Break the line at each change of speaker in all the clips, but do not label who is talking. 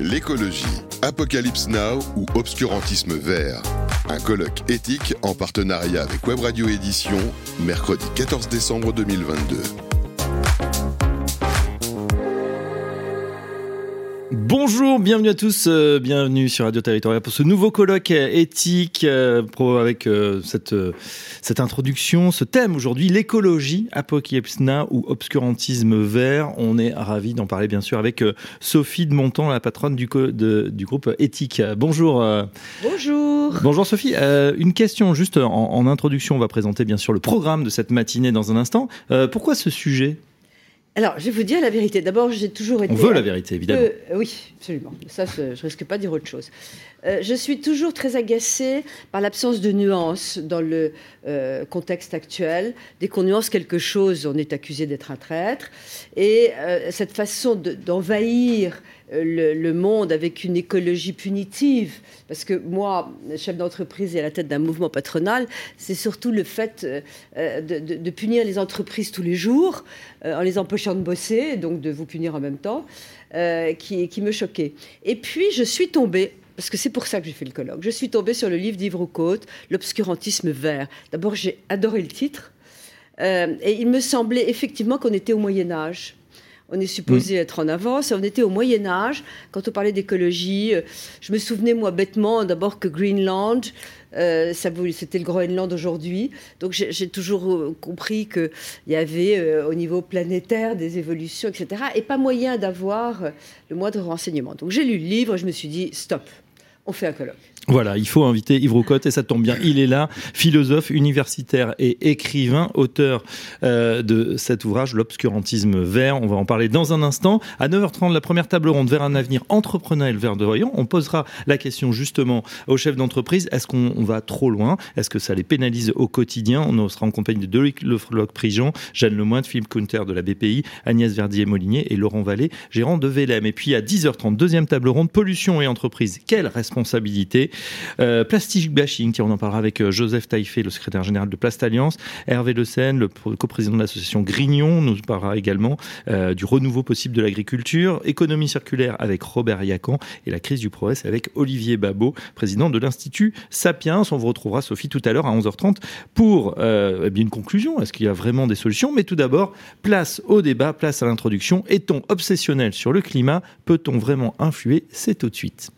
L'écologie, Apocalypse Now ou obscurantisme vert. Un colloque éthique en partenariat avec Web Radio Édition, mercredi 14 décembre 2022.
Bonjour, bienvenue à tous, euh, bienvenue sur Radio Territorial pour ce nouveau colloque éthique euh, pro, avec euh, cette, cette introduction, ce thème aujourd'hui, l'écologie, apocalypse now ou obscurantisme vert. On est ravi d'en parler bien sûr avec Sophie de Montant, la patronne du, de, du groupe éthique. Bonjour.
Bonjour.
Bonjour Sophie. une question juste en, en, introduction, on va présenter bien sûr le programme de cette matinée dans un instant. pourquoi ce sujet?
Alors, je vais vous dire la vérité. D'abord, j'ai toujours été.
On veut la vérité, évidemment.
oui, absolument. Ça, je risque pas de dire autre chose. Euh, je suis toujours très agacée par l'absence de nuances dans le euh, contexte actuel. Dès qu'on nuance quelque chose, on est accusé d'être un traître. Et euh, cette façon d'envahir le, monde avec une écologie punitive. Parce que moi, chef d'entreprise et à la tête d'un mouvement patronal, c'est surtout le fait de, punir les entreprises tous les jours, en les empêchant de bosser, donc de vous punir en même temps, qui, qui me choquait. Et puis, je suis tombée parce que c'est pour ça que j'ai fait le colloque. Je suis tombée sur le livre d'Yves Roucault, L'obscurantisme vert. D'abord, j'ai adoré le titre. et il me semblait effectivement qu'on était au Moyen Âge. On est supposé mm. être en avance. On était au Moyen Âge. Quand on parlait d'écologie, euh, je me souvenais, moi, bêtement, d'abord que Greenland, euh, c'était le Groenland aujourd'hui. Donc j'ai toujours euh, compris qu'il y avait au niveau planétaire des évolutions, etc. Et pas moyen d'avoir le moindre renseignement. Donc j'ai lu le livre, je me suis dit, stop, on fait un colloque.
Voilà, il faut inviter Yves Roucotte et ça tombe bien, il est là, philosophe, universitaire et écrivain, auteur euh, de cet ouvrage, L'obscurantisme vert. On va en parler dans un instant. À 9h30, la première table ronde vers un avenir entrepreneurial verdoyant. On posera la question justement aux chefs d'entreprise. Est-ce qu'on va trop loin? Est-ce que ça les pénalise au quotidien? On sera en compagnie de Loïc Lefloc-Prigent, Jeanne Lemoine, Philippe Counter de la BPI, Agnès Verdier-Molinier et Laurent Vallée, gérant de VLM. Et puis à 10h30, deuxième table ronde, pollution et entreprise. Quelle responsabilité euh, plastic bashing, on en parlera avec euh, Joseph Taïfé, le secrétaire général de Plast Alliance, Hervé Le Seine, le coprésident de l'association Grignon, nous parlera également euh, du renouveau possible de l'agriculture, économie circulaire avec Robert Yacan et la crise du progrès avec Olivier Babot, président de l'Institut Sapiens. On vous retrouvera, Sophie, tout à l'heure à 11h30 pour eh une conclusion. Est-ce qu'il y a vraiment des solutions? Mais tout d'abord, place au débat, place à l'introduction. Est-on obsessionnel sur le climat? Peut-on vraiment influer? C'est tout de suite.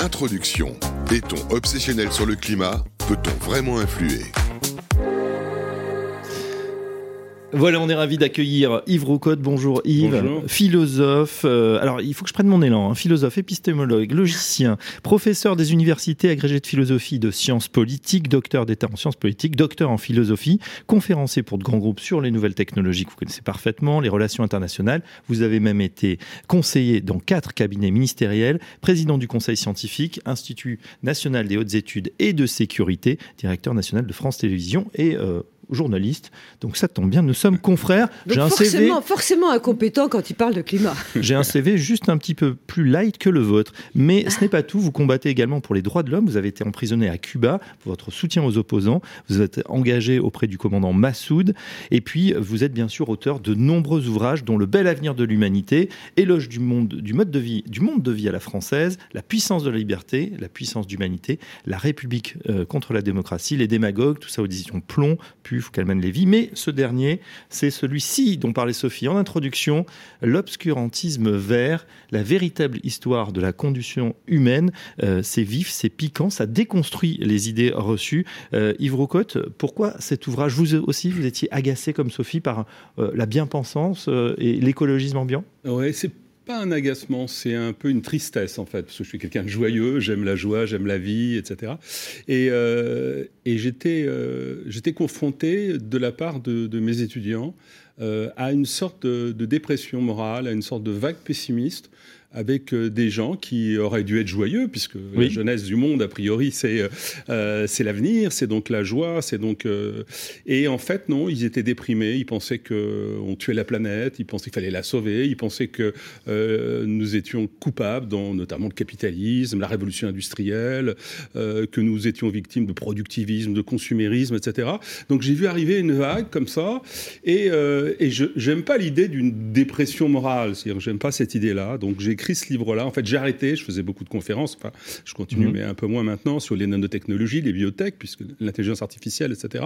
Introduction. Est-on obsessionnel sur le climat? Peut-on vraiment influer?
Voilà, on est ravi d'accueillir Yves Roucotte. Bonjour Yves, philosophe. Euh, alors, il faut que je prenne mon élan. Hein. philosophe, épistémologue, logicien, professeur des universités, agrégé de philosophie, de sciences politiques, docteur d'État en sciences politiques, docteur en philosophie, conférencier pour de grands groupes sur les nouvelles technologies que vous connaissez parfaitement, les relations internationales. Vous avez même été conseiller dans quatre cabinets ministériels, président du Conseil scientifique, Institut national des hautes études et de sécurité, directeur national de France Télévisions et euh, journaliste. Donc ça tombe bien, nous sommes confrères.
J'ai un forcément, CV forcément incompétent quand il parle de climat.
J'ai un CV juste un petit peu plus light que le vôtre. Mais ce n'est pas tout. Vous combattez également pour les droits de l'homme. Vous avez été emprisonné à Cuba pour votre soutien aux opposants. Vous êtes engagé auprès du commandant Massoud. Et puis, vous êtes bien sûr auteur de nombreux ouvrages, dont Le bel avenir de l'humanité, Éloge du monde, du mode de vie, du monde de vie à la française, La puissance de la liberté, La puissance d'humanité, La République euh, contre la démocratie, Les démagogues, tout ça aux éditions Plomb, puis qu'elle les vies. Mais ce dernier, c'est celui-ci dont parlait Sophie en introduction, l'obscurantisme vert, la véritable histoire de la condition humaine. Euh, c'est vif, c'est piquant, ça déconstruit les idées reçues. Euh, Yves Roucotte, pourquoi cet ouvrage? Vous aussi, vous étiez agacé comme Sophie par euh, la bien-pensance et l'écologisme ambiant?
Oui, c'est un agacement, c'est un peu une tristesse en fait, parce que je suis quelqu'un de joyeux, j'aime la joie, j'aime la vie, etc. Et, euh, et j'étais, euh, j'étais confronté de la part de, mes étudiants euh, à une sorte de, dépression morale, à une sorte de vague pessimiste. Avec des gens qui auraient dû être joyeux, puisque la jeunesse du monde, a priori, c'est c'est l'avenir, c'est donc la joie, c'est donc... et en fait, non, ils étaient déprimés, ils pensaient qu'on tuait la planète, ils pensaient qu'il fallait la sauver, ils pensaient que nous étions coupables, dans notamment le capitalisme, la révolution industrielle, que nous étions victimes de productivisme, de consumérisme, etc. Donc j'ai vu arriver une vague comme ça, et, euh, et je n'aime pas l'idée d'une dépression morale, c'est-à-dire j'aime pas cette idée-là. Donc j'ai écrit ce livre-là. En fait, j'ai arrêté, je faisais beaucoup de conférences, enfin, je continue, mhm. mais un peu moins maintenant, sur les nanotechnologies, les biotech, puisque l'intelligence artificielle, etc.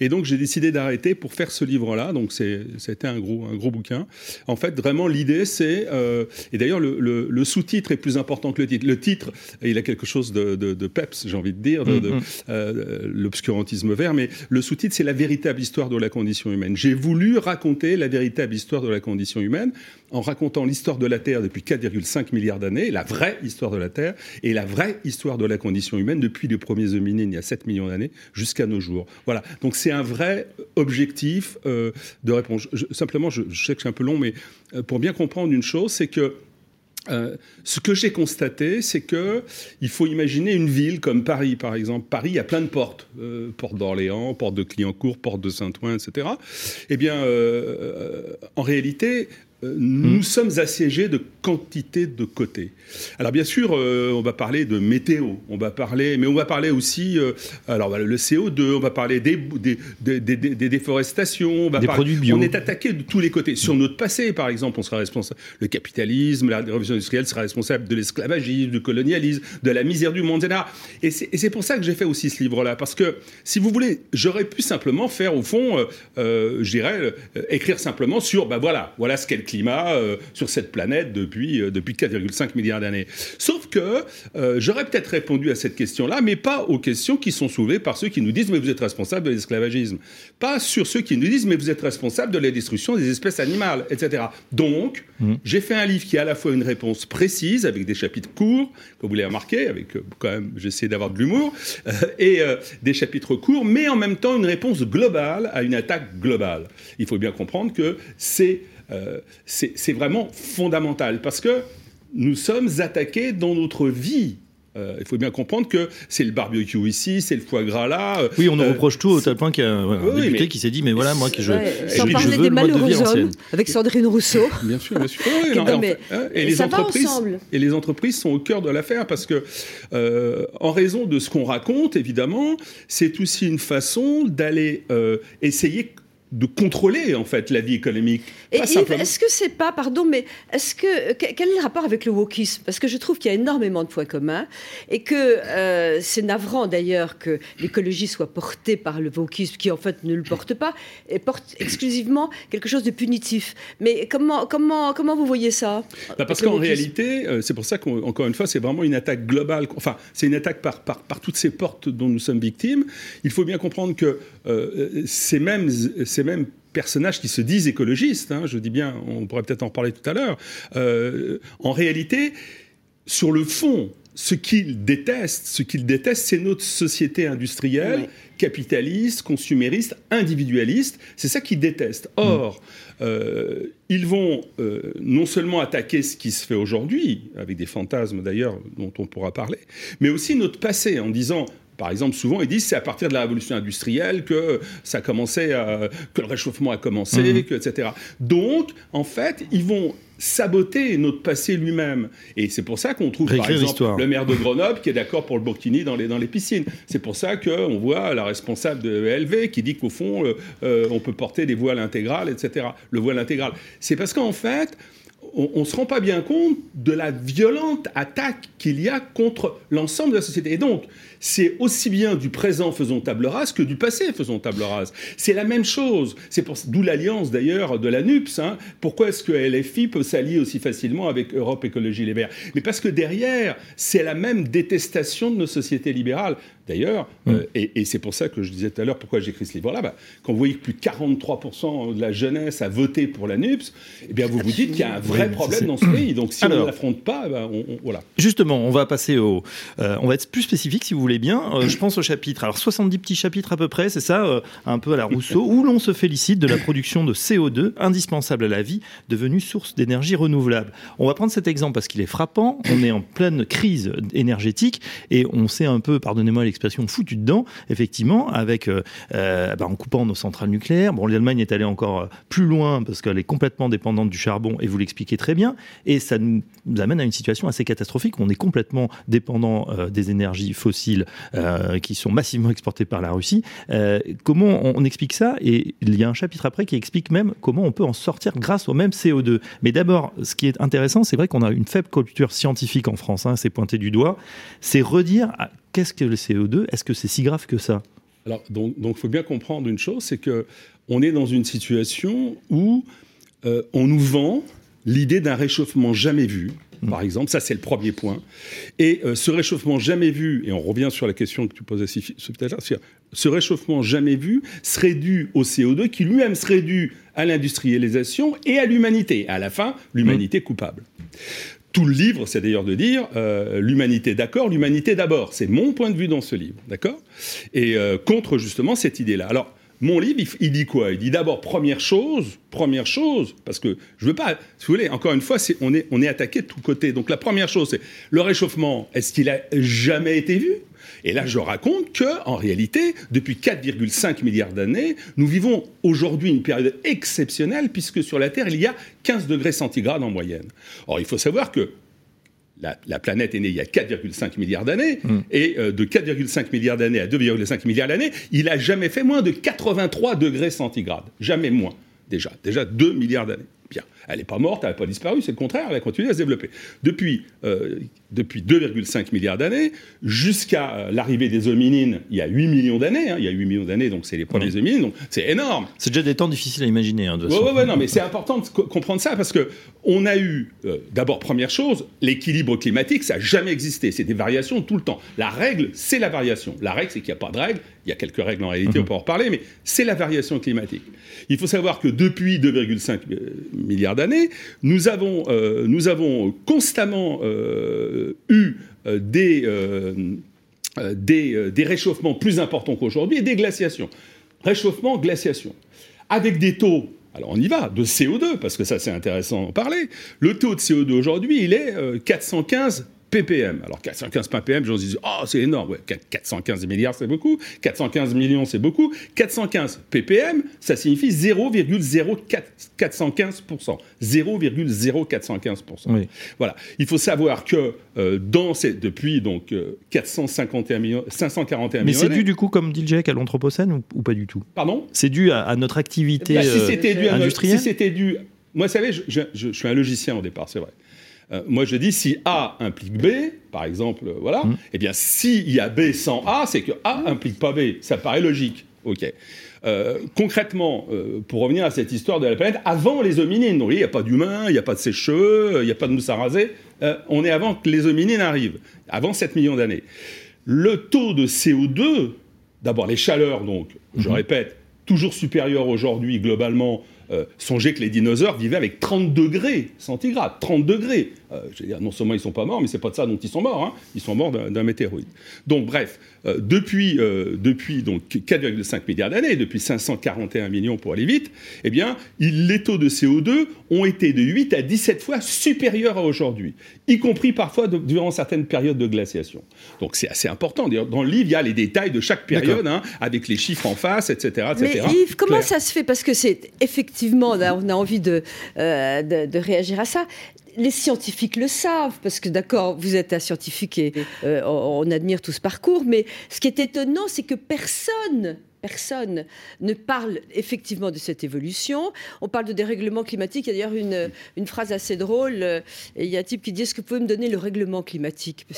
Et donc j'ai décidé d'arrêter pour faire ce livre-là. Donc c'était un gros, un gros bouquin. En fait, vraiment, l'idée, c'est, euh, et d'ailleurs, le, le, sous-titre est plus important que le titre. Le titre, il a quelque chose de, de, peps, j'ai envie de dire, de, mhm. euh, l'obscurantisme vert, mais le sous-titre, c'est la véritable histoire de la condition humaine. J'ai voulu raconter la véritable histoire de la condition humaine en racontant l'histoire de la Terre depuis 4,5 milliards d'années, la vraie histoire de la Terre, et la vraie histoire de la condition humaine depuis les premiers hominines il y a 7 millions d'années jusqu'à nos jours. Voilà. Donc c'est un vrai objectif euh, de réponse. simplement, je, sais que c'est un peu long, mais euh, pour bien comprendre une chose, c'est que euh, ce que j'ai constaté, c'est que il faut imaginer une ville comme Paris, par exemple. Paris, il y a plein de portes, porte d'Orléans, porte de Clignancourt, porte de Saint-Ouen, etc. Eh bien, en réalité, nous hmm. sommes assiégés de quantité de côtés. Alors bien sûr, euh, on va parler de météo, on va parler, mais on va parler aussi, euh, alors le CO2, on va parler des, des, des, déforestations, on va
des produits bio.
On est attaqué de tous les côtés. Sur notre passé, par exemple, on sera responsable. Le capitalisme, la révolution industrielle sera responsable de l'esclavagisme, du colonialisme, de la misère du monde, etc. Et c'est pour ça que j'ai fait aussi ce livre-là, parce que si vous voulez, j'aurais pu simplement faire au fond, je dirais, écrire simplement sur, ben voilà, voilà ce qu'est le climat euh, sur cette planète depuis, euh, depuis 4,5 milliards d'années. Sauf que euh, j'aurais peut-être répondu à cette question-là, mais pas aux questions qui sont soulevées par ceux qui nous disent mais vous êtes responsable de l'esclavagisme. Pas sur ceux qui nous disent mais vous êtes responsable de la destruction des espèces animales, etc. Donc, mmh. j'ai fait un livre qui a à la fois une réponse précise, avec des chapitres courts, comme vous l'avez remarqué, avec quand même, j'essaie d'avoir de l'humour, et des chapitres courts, mais en même temps une réponse globale à une attaque globale. Il faut bien comprendre que c'est euh, c'est vraiment fondamental parce que nous sommes attaqués dans notre vie euh, il faut bien comprendre que c'est le barbecue ici, c'est le foie gras là.
Euh, oui, on nous reproche tout au tel point qu'il y a un député qui s'est dit, mais voilà, moi, que je,
Sans parler des malheureux hommes, avec Sandrine Rousseau.
bien sûr, bien sûr. et, les entreprises, et les entreprises sont au cœur de l'affaire parce que, en raison de ce qu'on raconte, évidemment, c'est aussi une façon d'aller essayer de contrôler en fait la vie économique.
Et est-ce que c'est pas, pardon, mais est-ce que quel est le rapport avec le wokisme? Parce que je trouve qu'il y a énormément de points communs et que euh, c'est navrant d'ailleurs que l'écologie soit portée par le wokisme, qui en fait ne le porte pas et porte exclusivement quelque chose de punitif. Mais comment comment comment vous voyez ça?
Bah, Parce qu'en réalité, euh, c'est pour ça qu'encore une fois, c'est vraiment une attaque globale. Enfin, c'est une attaque par, par, par toutes ces portes dont nous sommes victimes. Il faut bien comprendre que euh, ces mêmes ces mêmes personnages qui se disent écologistes, hein, je dis bien, on pourrait peut-être en parler tout à l'heure, euh, en réalité, sur le fond, ce qu'ils détestent, ce qu'ils détestent, c'est notre société industrielle, capitaliste, consumériste, individualiste. C'est ça qu'ils détestent. Or, euh, ils vont euh, non seulement attaquer ce qui se fait aujourd'hui, avec des fantasmes d'ailleurs dont on pourra parler, mais aussi notre passé en disant par exemple, souvent, ils disent c'est à partir de la révolution industrielle que ça a commencé que le réchauffement a commencé, mhm. etc. Donc, en fait, ils vont saboter notre passé lui-même. Et c'est pour ça qu'on trouve, par exemple, le maire de Grenoble qui est d'accord pour le burkini dans les, dans les piscines. C'est pour ça qu'on voit la responsable de LV qui dit qu'au fond, euh, euh, on peut porter des voiles intégrales, etc. Le voile intégral. C'est parce qu'en fait, on ne se rend pas bien compte de la violente attaque qu'il y a contre l'ensemble de la société. Et donc, c'est aussi bien du présent faisons table rase que du passé faisons table rase. C'est la même chose. C'est d'où l'alliance d'ailleurs de la NUPS. Hein. Pourquoi est-ce que LFI peut s'allier aussi facilement avec Europe Écologie Les Verts? Mais parce que derrière, c'est la même détestation de nos sociétés libérales. D'ailleurs, mm. euh, et, c'est pour ça que je disais tout à l'heure pourquoi j'écris ce livre-là, bah, quand vous voyez que plus de 43% de la jeunesse a voté pour la NUPS, eh bien vous vous dites qu'il y a un vrai problème dans ce pays. Donc si on ne l'affronte pas, on, voilà.
Justement, on va passer au, euh, on va être plus spécifique si vous voulez bien. Euh, je pense au chapitre. Alors 70 petits chapitres à peu près, c'est ça, un peu à la Rousseau, où l'on se félicite de la production de CO2 indispensable à la vie, devenue source d'énergie renouvelable. On va prendre cet exemple parce qu'il est frappant. On est en pleine crise énergétique et on s'est un peu, pardonnez-moi l'expression, foutu dedans, effectivement, avec bah, en coupant nos centrales nucléaires. Bon, l'Allemagne est allée encore plus loin parce qu'elle est complètement dépendante du charbon et vous l'expliquez très bien. Et ça nous amène à une situation assez catastrophique on est complètement dépendant euh, des énergies fossiles euh, qui sont massivement exportées par la Russie. Euh, comment on, explique ça? Et il y a un chapitre après qui explique même comment on peut en sortir grâce au même CO2. Mais d'abord, ce qui est intéressant, c'est vrai qu'on a une faible culture scientifique en France, hein, c'est pointé du doigt, c'est redire qu'est-ce que le CO2 Est-ce que c'est si grave que ça?
Alors, donc, il faut bien comprendre une chose, c'est que on est dans une situation où euh, on nous vend l'idée d'un réchauffement jamais vu, mm. par exemple. Ça, c'est le premier point. Et euh, ce réchauffement jamais vu, et on revient sur la question que tu posais tout à l'heure, ce réchauffement jamais vu serait dû au CO2 qui lui-même serait dû à l'industrialisation et à l'humanité. À la fin, l'humanité coupable. Tout le livre, c'est d'ailleurs de dire euh, l'humanité d'accord, l'humanité d'abord. C'est mon point de vue dans ce livre, d'accord? Et contre justement cette idée-là. Alors, mon livre, il, dit quoi? Il dit d'abord, première chose, première chose, parce que je veux pas, si vous voulez, encore une fois, on, est, on est attaqué de tous côtés. Donc la première chose, c'est le réchauffement, est-ce qu'il a jamais été vu? Et là, je raconte que, en réalité, depuis 4,5 milliards d'années, nous vivons aujourd'hui une période exceptionnelle puisque sur la Terre, il y a 15 degrés centigrades en moyenne. Or, il faut savoir que la, planète est née il y a 4,5 milliards d'années, mm. et euh, de 4,5 milliards d'années à 2,5 milliards d'années, il a jamais fait moins de 83 degrés centigrades. Jamais moins, déjà. Déjà 2 milliards d'années. Bien. Elle n'est pas morte, elle n'a pas disparu, c'est le contraire, elle a continué à se développer. Depuis, euh, depuis 2,5 milliards d'années, jusqu'à euh, l'arrivée des hominines, il y a 8 millions d'années, hein, il y a 8 millions d'années, donc c'est les premiers hominines, donc c'est énorme.
C'est déjà des temps difficiles à imaginer. Hein,
de ouais, ouais, non, mais c'est important de comprendre ça, parce que on a eu, euh, d'abord, première chose, l'équilibre climatique, ça n'a jamais existé, c'est des variations tout le temps. La règle, c'est la variation. La règle, c'est qu'il n'y a pas de règle, il y a quelques règles en réalité, on mhm. peut en reparler, mais c'est la variation climatique. Il faut savoir que depuis 2,5 milliards d'années, nous avons, euh, nous avons constamment euh, eu euh, des, des, des, réchauffements plus importants qu'aujourd'hui et des glaciations. Réchauffement, glaciation. Avec des taux alors on y va, de CO2, parce que ça c'est intéressant d'en parler. Le taux de CO2 aujourd'hui, il est 415 ppm. Alors 415 ppm, j'en dis, oh, c'est énorme. Ouais, 415 milliards, c'est beaucoup. 415 millions, c'est beaucoup. 415 ppm, ça signifie 0,0415%. 0,0415%. Voilà. Il faut savoir que euh, dans ces, depuis donc 451 euh, millions, 541
Mais
millions.
Mais c'est dû du coup, comme dit Jack, à l'anthropocène ou, pas du tout?
Pardon?
C'est dû à, notre activité bah, si euh, industrielle.
si c'était dû, moi, vous savez, je, je suis un logicien au départ, c'est vrai. Euh, moi, je dis si A implique B, par exemple, euh, voilà, mmh. eh bien, s'il y a B sans A, c'est que A implique pas B. Ça paraît logique. OK. Euh, concrètement, pour revenir à cette histoire de la planète, avant les hominines, il n'y a pas d'humains, il n'y a pas de sèche-cheveux, il n'y a pas de mousse à raser, on est avant que les hominines arrivent, avant 7 millions d'années. Le taux de CO2, d'abord les chaleurs, donc, je mmh. répète, toujours supérieur aujourd'hui globalement songez que les dinosaures vivaient avec 30 degrés centigrades. 30 degrés. Euh, dire, non seulement ils ne sont pas morts, mais c'est pas de ça dont ils sont morts. Hein. Ils sont morts d'un météorite. Donc, bref, euh, depuis, depuis donc 4,5 milliards d'années, depuis 541 millions pour aller vite, eh bien, les taux de CO2 ont été de 8 à 17 fois supérieurs à aujourd'hui, y compris parfois durant certaines périodes de glaciation. Donc, c'est assez important. Dans le livre, il y a les détails de chaque période, hein, avec les chiffres en face, etc.
etc. Mais Yves, comment ça se fait? Parce que c'est effectivement effectivement, on a, envie euh, de, de, réagir à ça les scientifiques le savent, parce que d'accord, vous êtes un scientifique et euh, on admire tout ce parcours, mais ce qui est étonnant, c'est que personne personne ne parle effectivement de cette évolution. On parle de dérèglement climatique. Il y a d'ailleurs une, phrase assez drôle. Euh, il y a un type qui dit Est-ce que vous pouvez me donner le règlement climatique?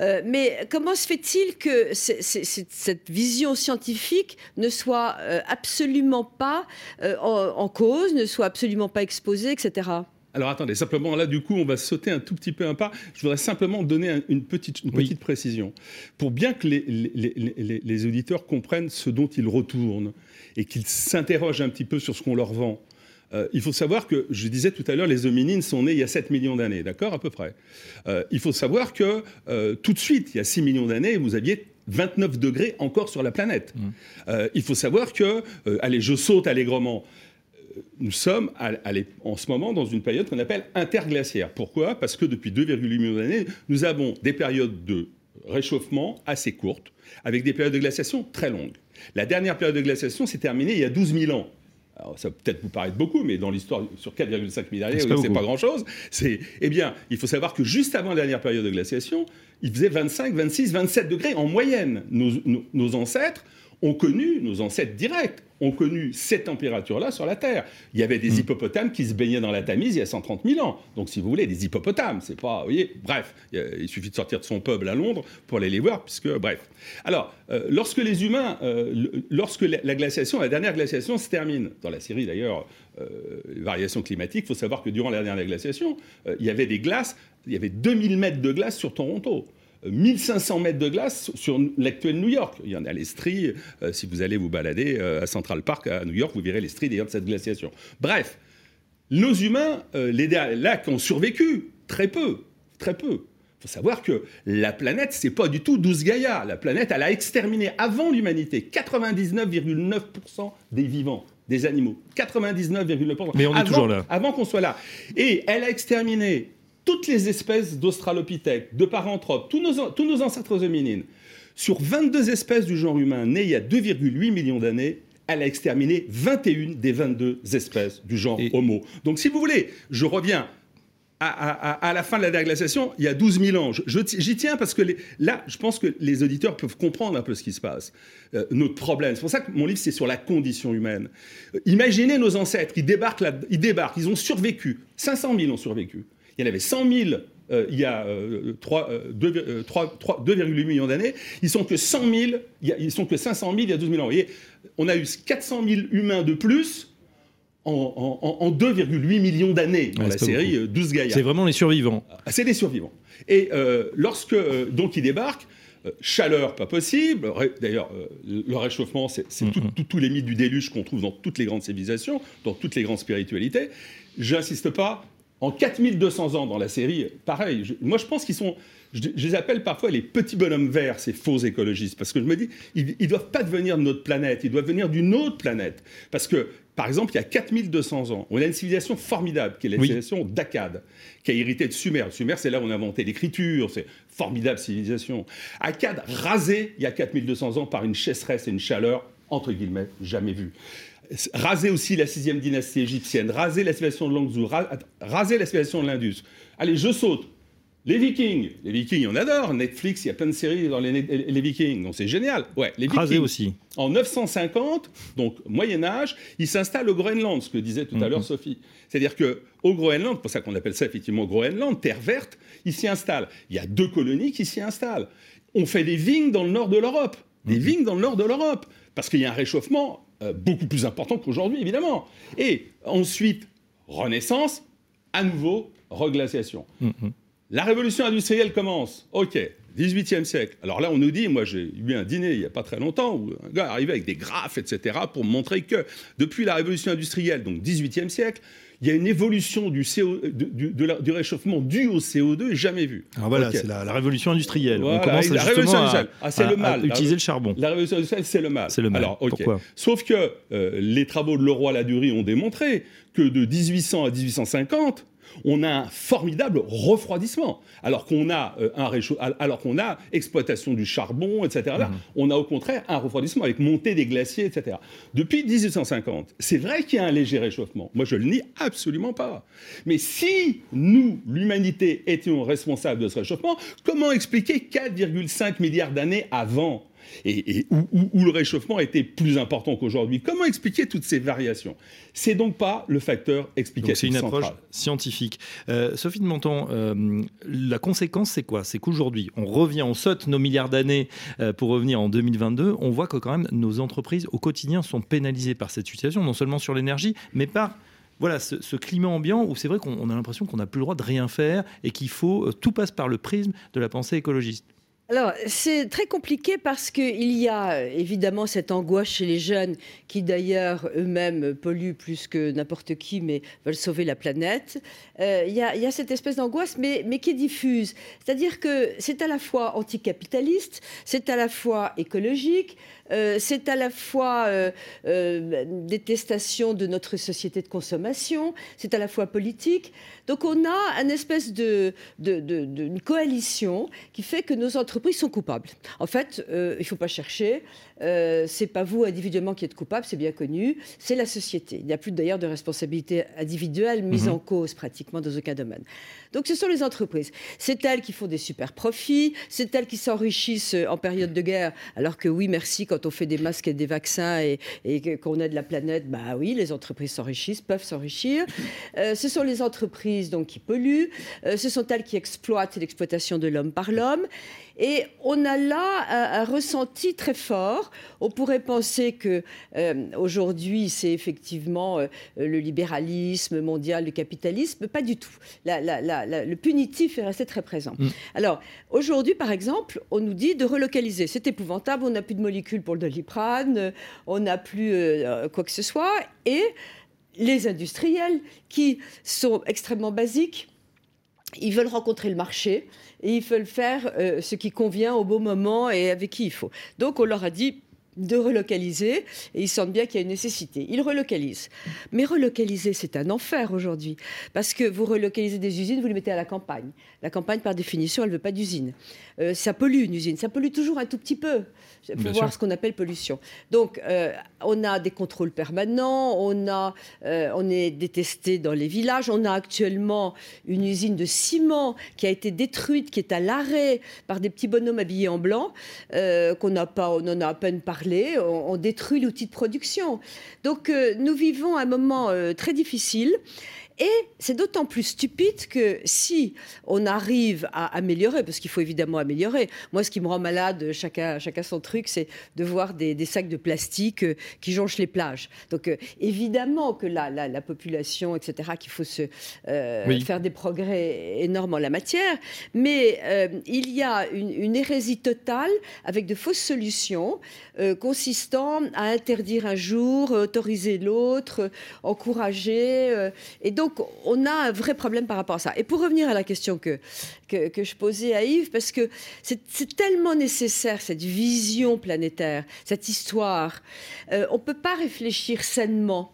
Euh, Mais comment se fait-il que cette vision scientifique ne soit absolument pas en, cause, ne soit absolument pas exposée, etc.
Alors attendez, simplement là, du coup, on va sauter un tout petit peu un pas. Je voudrais simplement donner une petite, une petite précision. Pour bien que les, les, les, auditeurs comprennent ce dont ils retournent et qu'ils s'interrogent un petit peu sur ce qu'on leur vend. euh, il faut savoir que, je disais tout à l'heure, les hominines sont nés il y a 7 millions d'années, d'accord, à peu près. Euh, il faut savoir que euh, tout de suite, il y a 6 millions d'années, vous aviez 29 degrés encore sur la planète. Mmh. il faut savoir que, allez, je saute allègrement nous sommes en ce moment dans une période qu'on appelle interglaciaire. Pourquoi? Parce que depuis 2,8 millions d'années, nous avons des périodes de réchauffement assez courtes, avec des périodes de glaciation très longues. La dernière période de glaciation s'est terminée il y a 12 000 ans. Alors, ça peut-être vous paraître beaucoup, mais dans l'histoire, sur 4,5 milliards d'années, c'est pas, grand-chose. Eh bien, il faut savoir que juste avant la dernière période de glaciation, il faisait 25, 26, 27 degrés en moyenne. nos ancêtres ont connu, nos ancêtres directs, ont connu cette température-là sur la Terre. Il y avait des hmm. hippopotames qui se baignaient dans la Tamise il y a 130 000 ans. Donc, si vous voulez, des hippopotames, c'est pas, vous voyez, bref, il suffit de sortir de son peuple à Londres pour aller les voir, puisque, bref. Alors, euh, lorsque les humains, euh, lorsque la, glaciation, la dernière glaciation se termine, dans la série d'ailleurs, euh, variations climatiques, il faut savoir que durant la dernière glaciation, il y avait des glaces, il y avait 2000 mètres de glace sur Toronto. 1500 mètres de glace sur l'actuel New York. Il y en a les stries, euh, si vous allez vous balader euh, à Central Park à New York, vous verrez les stries d'ailleurs de cette glaciation. Bref, nos humains, euh, les lacs ont survécu, très peu, très peu. Il faut savoir que la planète, c'est pas du tout 12 Gaïa. La planète, elle a exterminé avant l'humanité 99,9% des vivants des animaux. 99,9%.
Mais on est toujours là.
Avant qu'on soit là. Et elle a exterminé toutes les espèces d'australopithèques, de paranthropes, tous nos, tous nos ancêtres hominines, sur 22 espèces du genre humain nées il y a 2,8 millions d'années, elle a exterminé 21 des 22 espèces du genre Homo. Donc si vous voulez, je reviens à, la fin de la déglaciation, il y a 12 000 ans. J'y tiens parce que là, je pense que les auditeurs peuvent comprendre un peu ce qui se passe, euh, notre problème. C'est pour ça que mon livre, c'est sur la condition humaine. Euh, imaginez nos ancêtres, ils débarquent, là, ils débarquent, ils ont survécu. 500 000 ont survécu. Il y en avait 100 000 euh, il y a 2,8 euh, euh, millions d'années. Ils sont que 100 000, ils sont que 500 000 il y a 12 000 ans. Vous voyez, on a eu 400 000 humains de plus en, 2,8 millions d'années dans la série 12 Gaïa.
C'est vraiment les survivants.
Ah, c'est les survivants. Et lorsque donc ils débarquent, chaleur pas possible. D'ailleurs, le réchauffement, c'est tous les mythes du déluge qu'on trouve dans toutes les grandes civilisations, dans toutes les grandes spiritualités. J'insiste pas, en 4200 ans dans la série, pareil. moi, je pense qu'ils sont. Je, les appelle parfois les petits bonhommes verts, ces faux écologistes, parce que je me dis, ils ne doivent pas venir de notre planète, ils doivent venir d'une autre planète. Parce que, par exemple, il y a 4200 ans, on a une civilisation formidable, qui est la civilisation d'Akkad, qui a hérité de Sumer. Sumer, c'est là où on a inventé l'écriture, c'est formidable civilisation. Akkad, rasé il y a 4200 ans par une chasseresse et une chaleur, entre guillemets, jamais vues raser aussi la sixième dynastie égyptienne, raser la civilisation de Langzhou, raser la civilisation de l'Indus. Allez, je saute. Les Vikings, les Vikings, on adore. Netflix, il y a plein de séries dans les, Vikings, donc c'est génial. Ouais, les
Vikings. aussi.
En 950, donc Moyen Âge, ils s'installent au Groenland, ce que disait tout à l'heure mhm. Sophie. C'est-à-dire que au Groenland, pour ça qu'on appelle ça effectivement Groenland, terre verte, ils s'y installent. Il y a deux colonies qui s'y installent. On fait des vignes dans le nord de l'Europe, des mhm. vignes dans le nord de l'Europe, parce qu'il y a un réchauffement euh, beaucoup plus important qu'aujourd'hui, évidemment. Et ensuite, Renaissance, à nouveau, reglaciation. Mm-hmm. La révolution industrielle commence. OK, 18e siècle. Alors là, on nous dit, moi j'ai eu un dîner il n'y a pas très longtemps où un gars arrivait avec des graphes, etc., pour montrer que depuis la révolution industrielle, donc 18e siècle, il y a une évolution du, CO, du, réchauffement dû au CO2 jamais vue.
Alors voilà, c'est la, révolution industrielle. On commence la révolution industrielle.
Ah, c'est le mal.
utiliser le charbon.
La révolution industrielle, c'est le mal.
C'est le mal. Alors,
Pourquoi? Sauf que euh, les travaux de Leroy-Ladurie ont démontré que de 1800 à 1850, on a un formidable refroidissement. Alors qu'on a, euh, un alors qu'on a exploitation du charbon, etc. Mhm. on a au contraire un refroidissement avec montée des glaciers, etc. Depuis 1850, c'est vrai qu'il y a un léger réchauffement. Moi, je le nie absolument pas. Mais si nous, l'humanité, étions responsables de ce réchauffement, comment expliquer 4,5 milliards d'années avant et, où, le réchauffement était plus important qu'aujourd'hui. Comment expliquer toutes ces variations? C'est donc pas le facteur explicatif
C'est une approche scientifique. Euh, Sophie de Menton, euh, la conséquence, c'est quoi? C'est qu'aujourd'hui, on revient, on saute nos milliards d'années euh, pour revenir en 2022. On voit que quand même nos entreprises au quotidien sont pénalisées par cette situation, non seulement sur l'énergie, mais par voilà, ce, climat ambiant où c'est vrai qu'on a l'impression qu'on n'a plus le droit de rien faire et qu'il faut tout passe par le prisme de la pensée écologiste.
Alors, c'est très compliqué parce qu'il y a évidemment cette angoisse chez les jeunes qui d'ailleurs eux-mêmes polluent plus que n'importe qui, mais veulent sauver la planète. Euh, il, y a, cette espèce d'angoisse, mais, mais qui est diffuse. C'est-à-dire que c'est à la fois anticapitaliste, c'est à la fois écologique, euh, c'est à la fois euh, euh, détestation de notre société de consommation, c'est à la fois politique. Donc on a une espèce de, de, coalition qui fait que nos entreprises sont coupables. En fait, il ne faut pas chercher. C'est pas vous individuellement qui êtes coupable, c'est bien connu, c'est la société. Il n'y a plus d'ailleurs de responsabilité individuelle mise mhm. en cause pratiquement dans aucun domaine. Donc ce sont les entreprises. C'est elles qui font des super profits, c'est elles qui s'enrichissent en période de guerre, alors que oui, merci, quand on fait des masques et des vaccins et, qu'on aide la planète, bah oui, les entreprises s'enrichissent, peuvent s'enrichir. Euh, ce sont les entreprises donc qui polluent, euh, ce sont elles qui exploitent l'exploitation de l'homme par l'homme. Et on a là un, ressenti très fort. On pourrait penser que euh, aujourd'hui, c'est effectivement euh, le libéralisme mondial, le capitalisme. Pas du tout. le punitif est resté très présent. Mm. Alors, aujourd'hui, par exemple, on nous dit de relocaliser. C'est épouvantable. On n'a plus de molécules pour le doliprane. On n'a plus euh, quoi que ce soit. Et les industriels qui sont extrêmement basiques, ils veulent rencontrer le marché et ils veulent faire euh, ce qui convient au bon moment et avec qui il faut. Donc on leur a dit de relocaliser et ils sentent bien qu'il y a une nécessité. Ils relocalisent. Mais relocaliser, c'est un enfer aujourd'hui parce que vous relocalisez des usines, vous les mettez à la campagne. La campagne, par définition, elle ne veut pas d'usine. Euh, ça pollue une usine, ça pollue toujours un tout petit peu. Il faut voir ce qu'on appelle pollution. Donc, euh, on a des contrôles permanents, on, a, euh, on est détesté dans les villages, on a actuellement une usine de ciment qui a été détruite, qui est à l'arrêt par des petits bonhommes habillés en blanc, qu'on n'a pas, on en a à peine parlé, on, détruit l'outil de production. Donc, nous vivons un moment très difficile. Et c'est d'autant plus stupide que si on arrive à améliorer, parce qu'il faut évidemment améliorer, moi ce qui me rend malade, chacun, chacun son truc, c'est de voir des, sacs de plastique euh, qui jonchent les plages. Donc euh, évidemment que là, la, population, etc., qu'il faut se, euh, faire des progrès énormes en la matière, mais il y a une, une, hérésie totale avec de fausses solutions consistant à interdire un jour, autoriser l'autre, encourager. et donc, donc, on a un vrai problème par rapport à ça. Et pour revenir à la question que, que, je posais à Yves, parce que c'est tellement nécessaire, cette vision planétaire, cette histoire. Euh, on ne peut pas réfléchir sainement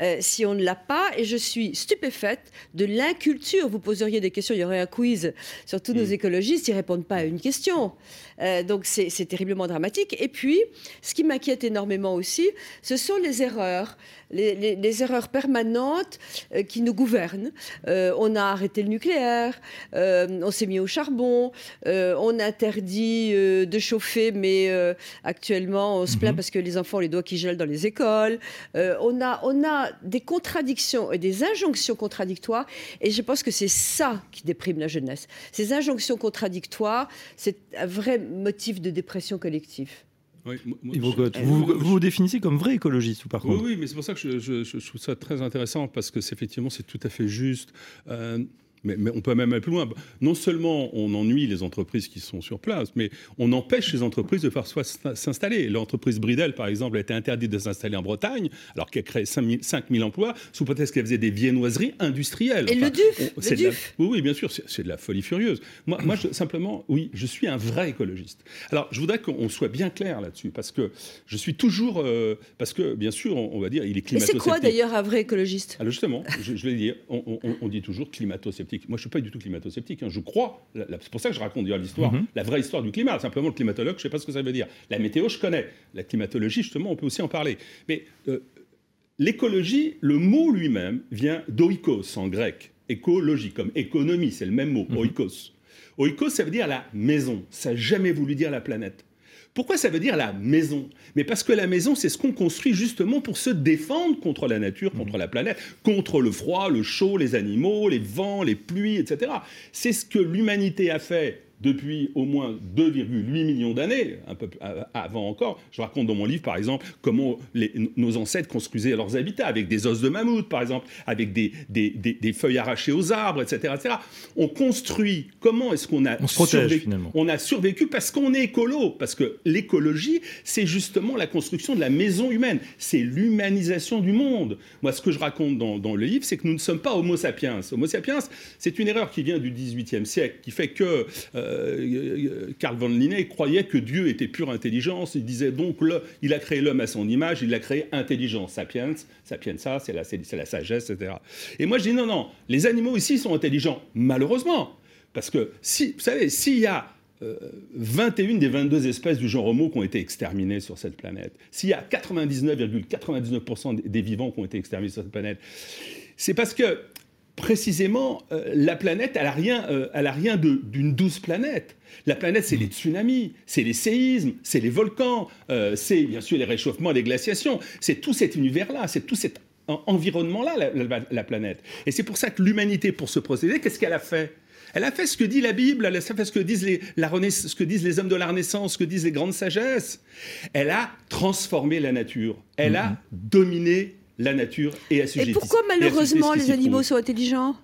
euh, si on ne l'a pas. Et je suis stupéfaite de l'inculture. Vous poseriez des questions, il y aurait un quiz sur tous nos mm. écologistes, ils répondent pas à une question. Euh, donc c'est terriblement dramatique. Et puis, ce qui m'inquiète énormément aussi, ce sont les erreurs, les, erreurs permanentes euh, qui nous gouvernent. on a arrêté le nucléaire, on s'est mis au charbon, on interdit de chauffer, mais actuellement on se plaint mm-hmm. parce que les enfants ont les doigts qui gèlent dans les écoles. on a, on a des contradictions et des injonctions contradictoires, et je pense que c'est ça qui déprime la jeunesse. Ces injonctions contradictoires, c'est un vrai motif de dépression collective.
Oui, vous, vous, définissez comme vrai écologiste, ou par contre?
Oui, mais c'est pour ça que je, trouve ça très intéressant, parce que effectivement, c'est tout à fait juste. Euh, mais, on peut même aller plus loin. Non seulement on ennuie les entreprises qui sont sur place, mais on empêche les entreprises de parfois s'installer. L'entreprise Bridel, par exemple, a été interdite de s'installer en Bretagne, alors qu'elle crée 5000 emplois, sous prétexte qu'elle faisait des viennoiseries industrielles.
Et le DUF, le
oui, oui, bien sûr, c'est de la folie furieuse. Moi, moi simplement, oui, je suis un vrai écologiste. Alors, je voudrais qu'on soit bien clair là-dessus, parce que je suis toujours... Euh, parce que, bien sûr, on, va dire, il est climato
Mais c'est quoi, d'ailleurs, un vrai écologiste?
Alors, justement, je, je vais dire, on, on dit toujours climato-sceptique moi, je suis pas du tout climato-sceptique. Hein. Je crois, c'est pour ça que je raconte l'histoire, mhm. la vraie histoire du climat. Simplement, le climatologue, je ne sais pas ce que ça veut dire. La météo, je connais. La climatologie, justement, on peut aussi en parler. Mais euh, l'écologie, le mot lui-même vient d'oikos en grec. Écologie, comme économie, c'est le même mot, mhm. oikos. Oikos, ça veut dire la maison. Ça n'a jamais voulu dire la planète. Pourquoi ça veut dire la maison? Mais parce que la maison, c'est ce qu'on construit justement pour se défendre contre la nature, contre la planète, contre le froid, le chaud, les animaux, les vents, les pluies, etc. C'est ce que l'humanité a fait depuis au moins 2,8 millions d'années, un peu avant encore. Je raconte dans mon livre, par exemple, comment nos ancêtres construisaient leurs habitats, avec des os de mammouth, par exemple, avec des, des, feuilles arrachées aux arbres, etc. etc. On construit. Comment est-ce qu'on a
survécu
On a survécu parce qu'on est écolo, parce que l'écologie, c'est justement la construction de la maison humaine, c'est l'humanisation du monde. Moi, ce que je raconte dans, dans le livre, c'est que nous ne sommes pas Homo sapiens. Homo sapiens, c'est une erreur qui vient du XVIIIe siècle, qui fait que euh, Carl von Linné croyait que Dieu était pure intelligence. Il disait donc, le, il a créé l'homme à son image, il a créé intelligence. Sapiens, sapienza, c'est la, la sagesse, etc. Et moi, je dis non, non, les animaux ici sont intelligents, malheureusement. Parce que, si, vous savez, s'il y a 21 euh, des 22 espèces du genre Homo qui ont été exterminées sur cette planète, s'il y a 99,99% des vivants qui ont été exterminés sur cette planète, c'est parce que précisément, euh, la planète, elle n'a rien, euh, rien d'une douce planète. La planète, c'est les tsunamis, c'est les séismes, c'est les volcans, euh, c'est bien sûr les réchauffements, les glaciations. C'est tout cet univers-là, c'est tout cet environnement-là, la, planète. Et c'est pour ça que l'humanité, pour se procéder, qu'est-ce qu'elle a fait? Elle a fait ce que dit la Bible, elle a fait ce que, disent les, la ce que disent les hommes de la Renaissance, ce que disent les grandes sagesses. Elle a transformé la nature. Elle a mm-hmm. dominé la nature et assujettie.
Et pourquoi malheureusement les animaux sont intelligents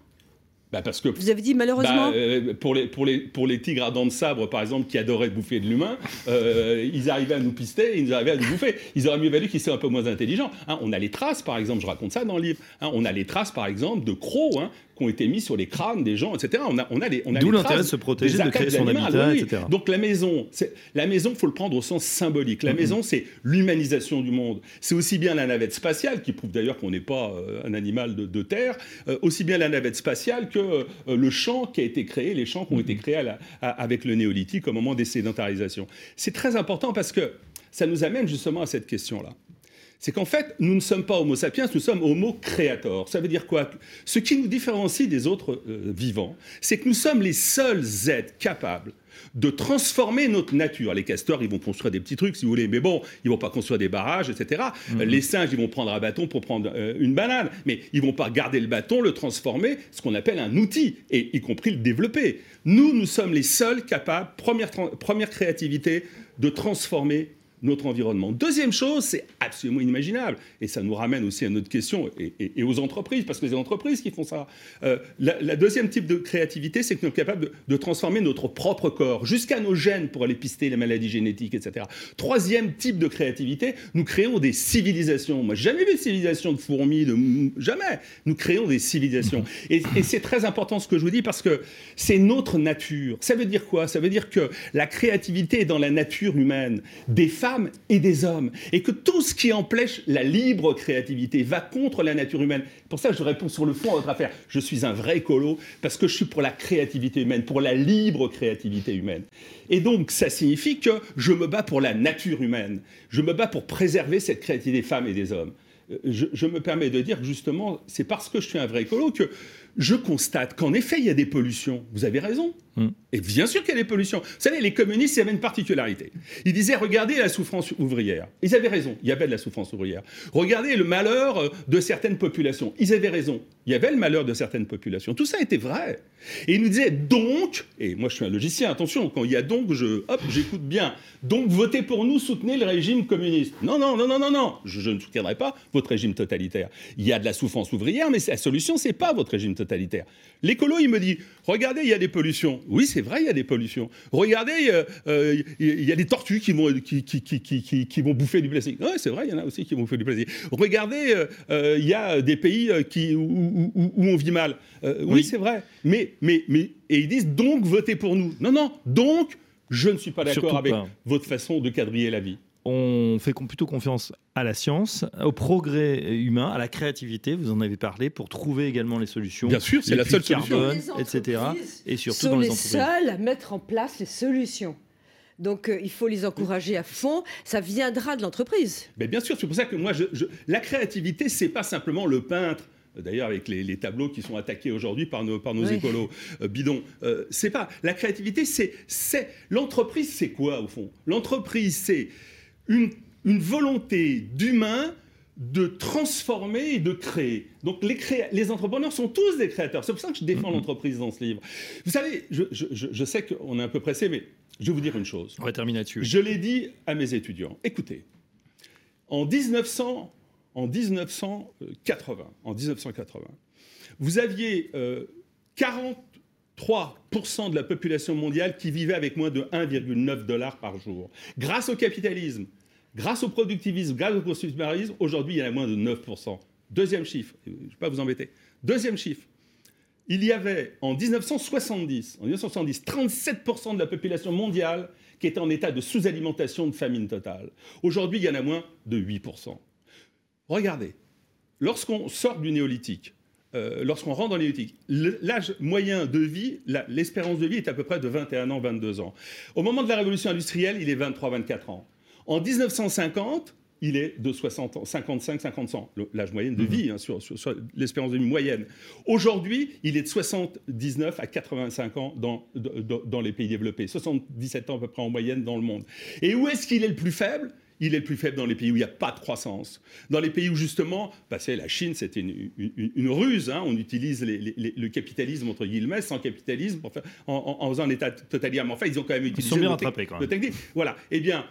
bah parce que,
Vous avez dit malheureusement
bah, euh, pour, les, pour, les, pour les tigres à dents de sabre, par exemple, qui adoraient bouffer de l'humain, euh, ils arrivaient à nous pister, ils arrivaient à nous bouffer. Ils auraient mieux valu qu'ils soient un peu moins intelligents. Hein, on a les traces, par exemple, je raconte ça dans le livre, hein, on a les traces, par exemple, de crocs hein, qui ont été mis sur les crânes des gens, etc. On a, on a les, on a
D'où l'intérêt de se protéger, de créer son habitat, etc.
Donc la maison, la maison, faut le prendre au sens symbolique. La maison, c'est l'humanisation du monde. C'est aussi bien la navette spatiale, qui prouve d'ailleurs qu'on n'est pas euh, un animal de, terre, euh, aussi bien la navette spatiale que euh, le champ qui a été créé, les champs qui ont été créés avec le néolithique au moment des sédentarisations. C'est très important parce que ça nous amène justement à cette question-là c'est qu'en fait, nous ne sommes pas Homo sapiens, nous sommes Homo creator. Ça veut dire quoi? Ce qui nous différencie des autres euh, vivants, c'est que nous sommes les seuls êtres capables de transformer notre nature. Les castors, ils vont construire des petits trucs, si vous voulez, mais bon, ils vont pas construire des barrages, etc. Mhm. Les singes, ils vont prendre un bâton pour prendre euh, une banane, mais ils vont pas garder le bâton, le transformer, ce qu'on appelle un outil, et y compris le développer. Nous, nous sommes les seuls capables, première, première créativité, de transformer notre environnement. Deuxième chose, c'est absolument inimaginable, et ça nous ramène aussi à notre question et, aux entreprises, parce que c'est les entreprises qui font ça. Euh, la, deuxième type de créativité, c'est que nous sommes capables de, transformer notre propre corps, jusqu'à nos gènes pour aller pister les maladies génétiques, etc. Troisième type de créativité, nous créons des civilisations. Moi, jamais vu de civilisation de fourmis, de jamais. Nous créons des civilisations. Et, et c'est très important ce que je vous dis, parce que c'est notre nature. Ça veut dire quoi? Ça veut dire que la créativité est dans la nature humaine. Des femmes et des hommes. Et que tout ce qui empêche la libre créativité va contre la nature humaine. Pour ça, je réponds sur le fond à votre affaire. Je suis un vrai écolo parce que je suis pour la créativité humaine, pour la libre créativité humaine. Et donc, ça signifie que je me bats pour la nature humaine. Je me bats pour préserver cette créativité des femmes et des hommes. Euh, je, me permets de dire justement, c'est parce que je suis un vrai écolo que je constate qu'en effet, il y a des pollutions. Vous avez raison. Hmm. Et bien sûr qu'il y a des pollutions. Vous savez, les communistes, il y avait une particularité. Ils disaient, regardez la souffrance ouvrière. Ils avaient raison, il y avait de la souffrance ouvrière. Regardez le malheur euh, de certaines populations. Ils avaient raison, il y avait le malheur de certaines populations. Tout ça était vrai. Et ils nous disaient, donc, et moi je suis un logicien, attention, quand il y a donc, je, hop, j'écoute bien. Donc votez pour nous, soutenez le régime communiste. Non, non, non, non, non, non, je, je ne soutiendrai pas votre régime totalitaire. Il y a de la souffrance ouvrière, mais la solution, c'est pas votre régime totalitaire. L'écolo, il me dit, regardez, il y a des pollutions. Oui, c'est vrai, il y a des pollutions. Regardez, euh, euh, il y a des tortues qui vont, qui, qui, qui, qui vont bouffer du plastique. Oui, c'est vrai, il y en a aussi qui vont bouffer du plastique. Regardez, euh, il y a des pays qui, où, où, on vit mal. oui, c'est vrai. Mais, mais, mais, et ils disent, donc, votez pour nous. Non, non, donc, je ne suis pas d'accord avec votre façon de quadriller la vie
on fait plutôt confiance à la science, au progrès humain, à la créativité, vous en avez parlé, pour trouver également les solutions.
Bien sûr, c'est la seule solution.
etc. Et surtout
sont
dans les,
les seuls à mettre en place les solutions. Donc euh, il faut les encourager à fond. Ça viendra de l'entreprise.
Mais bien sûr, c'est pour ça que moi, je, la créativité, c'est pas simplement le peintre d'ailleurs avec les, tableaux qui sont attaqués aujourd'hui par nos, par nos écolos euh, bidons. Euh, c'est pas la créativité, c'est l'entreprise, c'est quoi au fond? L'entreprise, c'est une, volonté d'humain de transformer et de créer. Donc les, les entrepreneurs sont tous des créateurs. C'est pour ça que je défends mm-hmm. l'entreprise dans ce livre. Vous savez, je, je sais qu'on est un peu pressé, mais je vais vous dire une chose.
On va terminer là-dessus.
Je l'ai dit à mes étudiants. Écoutez, en 1900, en 1980, en 1980, vous aviez 43% euh, de la population mondiale qui vivait avec moins de 1,9 dollars par jour. Grâce au capitalisme, grâce au productivisme, grâce au consumérisme, aujourd'hui, il y en a moins de 9%. Deuxième chiffre, je ne vais pas vous embêter. Deuxième chiffre, il y avait en 1970, en 1970 37% de la population mondiale qui était en état de sous-alimentation, de famine totale. Aujourd'hui, il y en a moins de 8%. Regardez, lorsqu'on sort du néolithique, euh, lorsqu'on rentre dans le néolithique, l'âge moyen de vie, l'espérance de vie est à peu près de 21 ans, 22 ans. Au moment de la révolution industrielle, il est 23, 24 ans. En 1950, il est de 60 ans, 55, 50 ans, l'âge moyen de mhm. vie, hein, sur, l'espérance de vie moyenne. Aujourd'hui, il est de 79 à 85 ans dans, dans, les pays développés, 77 ans à peu près en moyenne dans le monde. Et où est-ce qu'il est le plus faible? Il est le plus faible dans les pays où il n'y a pas de croissance. Dans les pays où, justement, bah, la Chine, c'était une, ruse. Hein. on utilise le capitalisme, entre guillemets, sans capitalisme, en, faisant un État totalitaire. Mais enfin, ils ont quand même utilisé...
Ils sont bien rattrapés, quand même.
Voilà. Eh bien,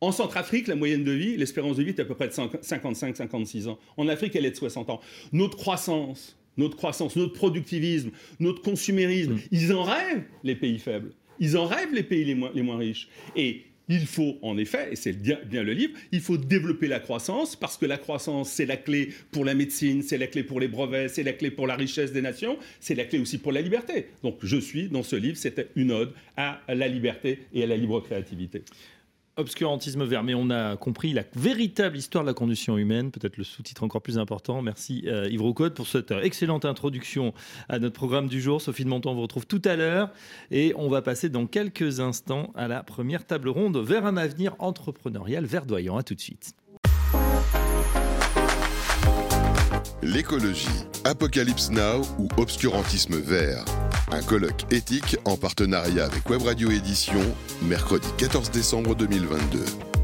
en Centrafrique, la moyenne de vie, l'espérance de vie est à peu près de 55-56 ans. En Afrique, elle est de 60 ans. Notre croissance, notre croissance, notre productivisme, notre consumérisme, mm. ils en rêvent, les pays faibles. Ils en rêvent, les pays les moins, les moins riches. Et il faut, en effet, et c'est bien, bien, le livre, il faut développer la croissance, parce que la croissance, c'est la clé pour la médecine, c'est la clé pour les brevets, c'est la clé pour la richesse des nations, c'est la clé aussi pour la liberté. Donc je suis, dans ce livre, c'était une ode à la liberté et à la libre créativité.
Obscurantisme vert, mais on a compris la véritable histoire de la condition humaine, peut-être le sous-titre encore plus important. Merci euh, Yves Roucode pour cette excellente introduction à notre programme du jour. Sophie de Monton vous retrouve tout à l'heure et on va passer dans quelques instants à la première table ronde vers un avenir entrepreneurial verdoyant. À tout de suite.
L'écologie, Apocalypse Now ou Obscurantisme vert? Un colloque éthique en partenariat avec Web Radio Édition, mercredi 14 décembre 2022.